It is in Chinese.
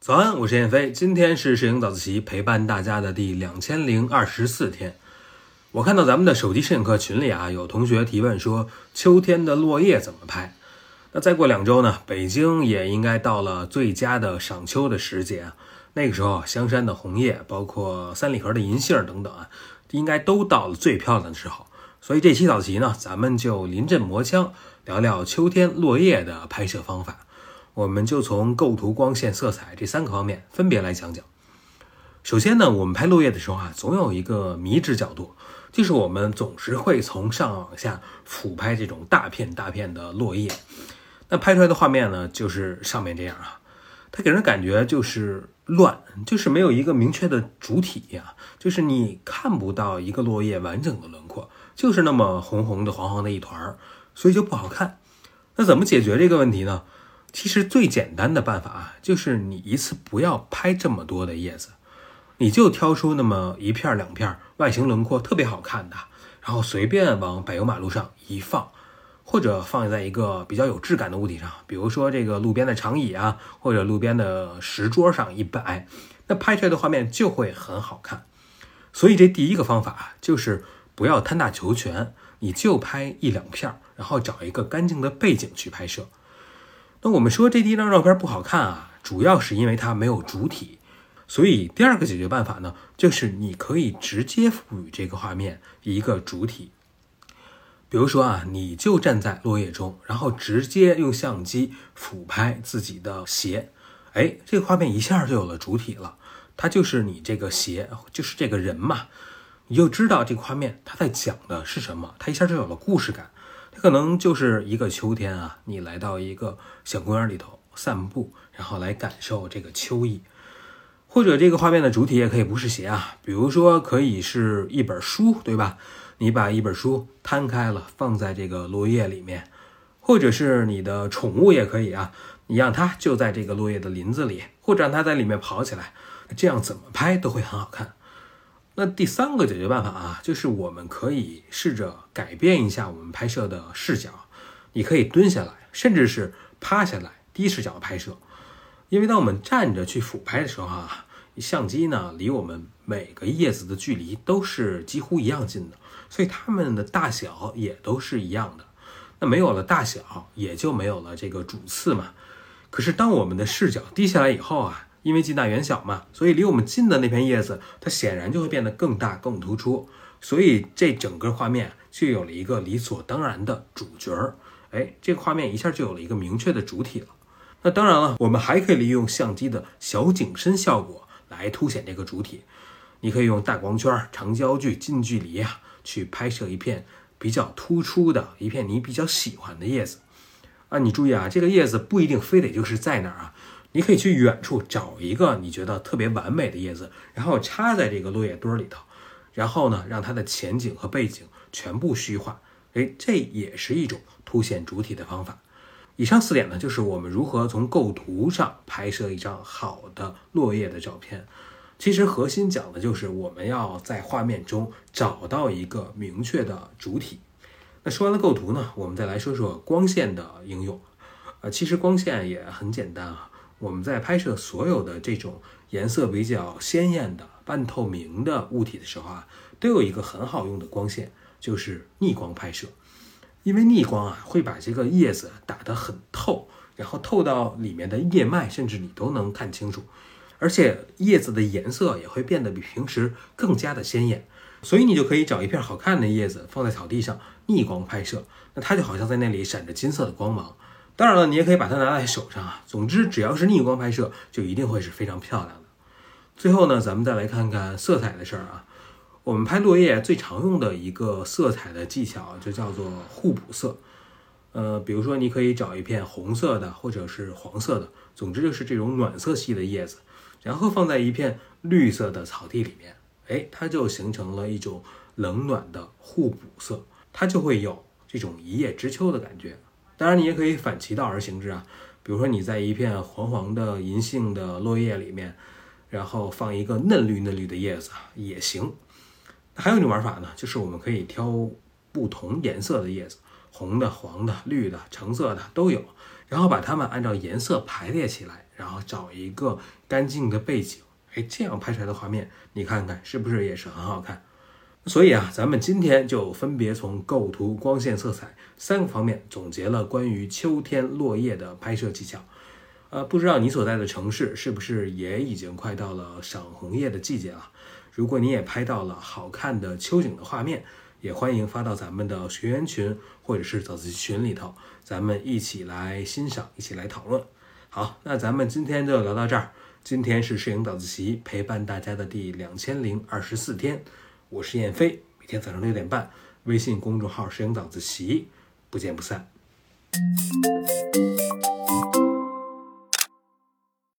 早安，我是燕飞，今天是摄影早自习陪伴大家的第两千零二十四天。我看到咱们的手机摄影课群里啊，有同学提问说，秋天的落叶怎么拍？那再过两周呢，北京也应该到了最佳的赏秋的时节啊。那个时候，香山的红叶，包括三里河的银杏等等啊，应该都到了最漂亮的时候。所以这期早集呢，咱们就临阵磨枪，聊聊秋天落叶的拍摄方法。我们就从构图、光线、色彩这三个方面分别来讲讲。首先呢，我们拍落叶的时候啊，总有一个迷之角度。就是我们总是会从上往下俯拍这种大片大片的落叶，那拍出来的画面呢，就是上面这样啊，它给人感觉就是乱，就是没有一个明确的主体呀，就是你看不到一个落叶完整的轮廓，就是那么红红的、黄黄的一团儿，所以就不好看。那怎么解决这个问题呢？其实最简单的办法啊，就是你一次不要拍这么多的叶子。你就挑出那么一片两片外形轮廓特别好看的，然后随便往柏油马路上一放，或者放在一个比较有质感的物体上，比如说这个路边的长椅啊，或者路边的石桌上一摆，那拍出来的画面就会很好看。所以这第一个方法就是不要贪大求全，你就拍一两片，然后找一个干净的背景去拍摄。那我们说这第一张照片不好看啊，主要是因为它没有主体。所以第二个解决办法呢，就是你可以直接赋予这个画面一个主体。比如说啊，你就站在落叶中，然后直接用相机俯拍自己的鞋，哎，这个画面一下就有了主体了，它就是你这个鞋，就是这个人嘛，你就知道这个画面它在讲的是什么，它一下就有了故事感。它可能就是一个秋天啊，你来到一个小公园里头散步，然后来感受这个秋意。或者这个画面的主体也可以不是鞋啊，比如说可以是一本书，对吧？你把一本书摊开了，放在这个落叶里面，或者是你的宠物也可以啊，你让它就在这个落叶的林子里，或者让它在里面跑起来，这样怎么拍都会很好看。那第三个解决办法啊，就是我们可以试着改变一下我们拍摄的视角，你可以蹲下来，甚至是趴下来，低视角拍摄。因为当我们站着去俯拍的时候啊，相机呢离我们每个叶子的距离都是几乎一样近的，所以它们的大小也都是一样的。那没有了大小，也就没有了这个主次嘛。可是当我们的视角低下来以后啊，因为近大远小嘛，所以离我们近的那片叶子，它显然就会变得更大更突出。所以这整个画面就有了一个理所当然的主角儿。哎，这个画面一下就有了一个明确的主体了。那当然了，我们还可以利用相机的小景深效果来凸显这个主体。你可以用大光圈、长焦距、近距离啊，去拍摄一片比较突出的一片你比较喜欢的叶子啊。你注意啊，这个叶子不一定非得就是在哪儿啊，你可以去远处找一个你觉得特别完美的叶子，然后插在这个落叶堆里头，然后呢，让它的前景和背景全部虚化。哎，这也是一种凸显主体的方法。以上四点呢，就是我们如何从构图上拍摄一张好的落叶的照片。其实核心讲的就是我们要在画面中找到一个明确的主体。那说完了构图呢，我们再来说说光线的应用。呃，其实光线也很简单啊。我们在拍摄所有的这种颜色比较鲜艳的半透明的物体的时候啊，都有一个很好用的光线，就是逆光拍摄。因为逆光啊，会把这个叶子打得很透，然后透到里面的叶脉，甚至你都能看清楚，而且叶子的颜色也会变得比平时更加的鲜艳。所以你就可以找一片好看的叶子放在草地上逆光拍摄，那它就好像在那里闪着金色的光芒。当然了，你也可以把它拿在手上啊。总之，只要是逆光拍摄，就一定会是非常漂亮的。最后呢，咱们再来看看色彩的事儿啊。我们拍落叶最常用的一个色彩的技巧就叫做互补色，呃，比如说你可以找一片红色的或者是黄色的，总之就是这种暖色系的叶子，然后放在一片绿色的草地里面，哎，它就形成了一种冷暖的互补色，它就会有这种一叶知秋的感觉。当然，你也可以反其道而行之啊，比如说你在一片黄黄的银杏的落叶里面，然后放一个嫩绿嫩绿的叶子也行。还有一种玩法呢，就是我们可以挑不同颜色的叶子，红的、黄的、绿的、橙色的都有，然后把它们按照颜色排列起来，然后找一个干净的背景，哎，这样拍出来的画面，你看看是不是也是很好看？所以啊，咱们今天就分别从构图、光线、色彩三个方面总结了关于秋天落叶的拍摄技巧。呃，不知道你所在的城市是不是也已经快到了赏红叶的季节了？如果你也拍到了好看的秋景的画面，也欢迎发到咱们的学员群或者是早自习群里头，咱们一起来欣赏，一起来讨论。好，那咱们今天就聊到这儿。今天是摄影早自习陪伴大家的第两千零二十四天。我是燕飞，每天早上六点半，微信公众号“摄影早自习”，不见不散。